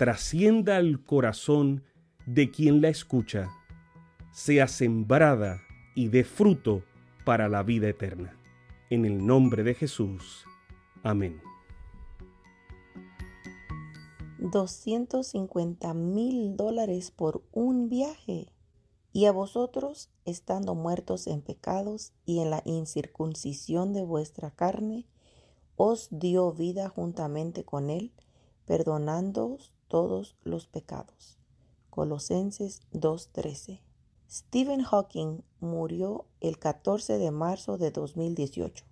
trascienda al corazón de quien la escucha, sea sembrada y dé fruto para la vida eterna. En el nombre de Jesús. Amén. 250 mil dólares por un viaje. Y a vosotros, estando muertos en pecados y en la incircuncisión de vuestra carne, os dio vida juntamente con él, perdonándoos todos los pecados. Colosenses 2.13. Stephen Hawking murió el 14 de marzo de 2018.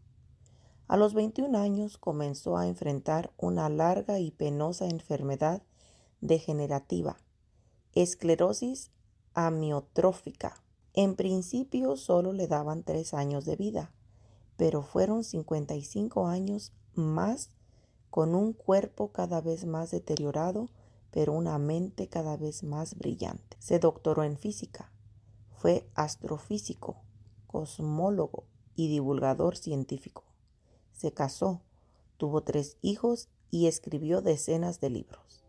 A los 21 años comenzó a enfrentar una larga y penosa enfermedad degenerativa, esclerosis amiotrófica. En principio solo le daban tres años de vida, pero fueron 55 años más con un cuerpo cada vez más deteriorado pero una mente cada vez más brillante. Se doctoró en física, fue astrofísico, cosmólogo y divulgador científico. Se casó, tuvo tres hijos y escribió decenas de libros.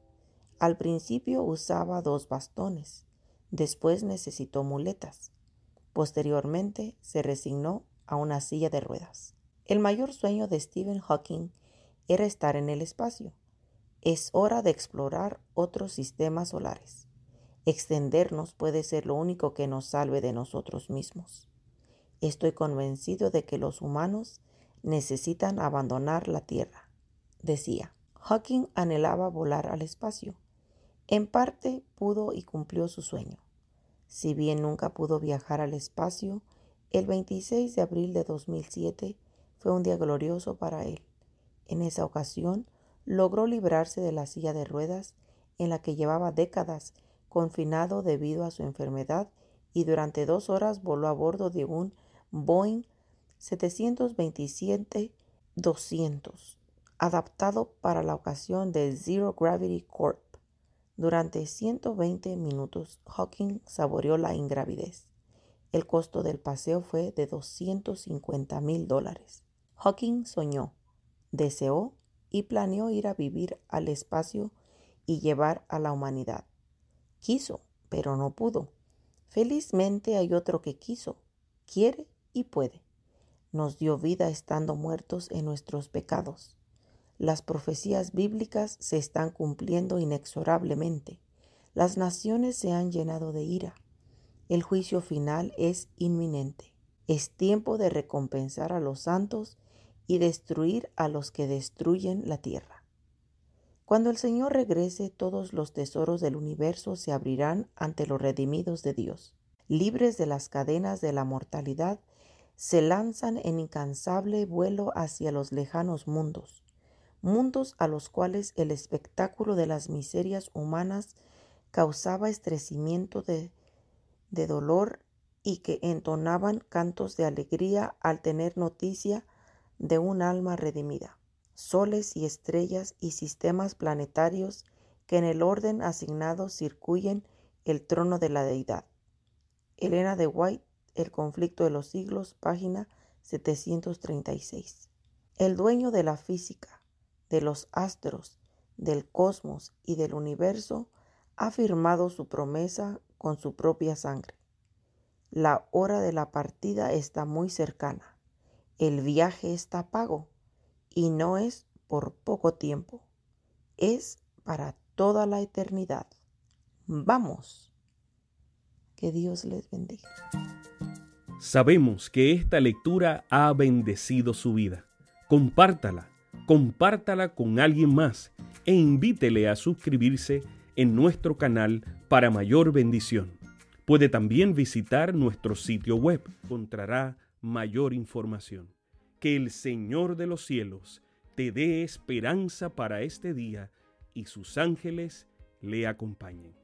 Al principio usaba dos bastones, después necesitó muletas. Posteriormente se resignó a una silla de ruedas. El mayor sueño de Stephen Hawking era estar en el espacio es hora de explorar otros sistemas solares. Extendernos puede ser lo único que nos salve de nosotros mismos. Estoy convencido de que los humanos necesitan abandonar la Tierra, decía. Hawking anhelaba volar al espacio. En parte pudo y cumplió su sueño. Si bien nunca pudo viajar al espacio, el 26 de abril de 2007 fue un día glorioso para él. En esa ocasión, logró librarse de la silla de ruedas en la que llevaba décadas confinado debido a su enfermedad y durante dos horas voló a bordo de un Boeing 727-200, adaptado para la ocasión de Zero Gravity Corp. Durante 120 minutos, Hawking saboreó la ingravidez. El costo del paseo fue de 250 mil dólares. Hawking soñó, deseó y planeó ir a vivir al espacio y llevar a la humanidad. Quiso, pero no pudo. Felizmente hay otro que quiso, quiere y puede. Nos dio vida estando muertos en nuestros pecados. Las profecías bíblicas se están cumpliendo inexorablemente. Las naciones se han llenado de ira. El juicio final es inminente. Es tiempo de recompensar a los santos y destruir a los que destruyen la tierra. Cuando el Señor regrese, todos los tesoros del universo se abrirán ante los redimidos de Dios. Libres de las cadenas de la mortalidad, se lanzan en incansable vuelo hacia los lejanos mundos, mundos a los cuales el espectáculo de las miserias humanas causaba estrecimiento de, de dolor y que entonaban cantos de alegría al tener noticia de un alma redimida, soles y estrellas y sistemas planetarios que en el orden asignado circuyen el trono de la deidad. Elena de White, El conflicto de los siglos, página 736. El dueño de la física, de los astros, del cosmos y del universo ha firmado su promesa con su propia sangre. La hora de la partida está muy cercana. El viaje está pago y no es por poco tiempo, es para toda la eternidad. Vamos. Que Dios les bendiga. Sabemos que esta lectura ha bendecido su vida. Compártala, compártala con alguien más e invítele a suscribirse en nuestro canal para mayor bendición. Puede también visitar nuestro sitio web. Encontrará mayor información. Que el Señor de los cielos te dé esperanza para este día y sus ángeles le acompañen.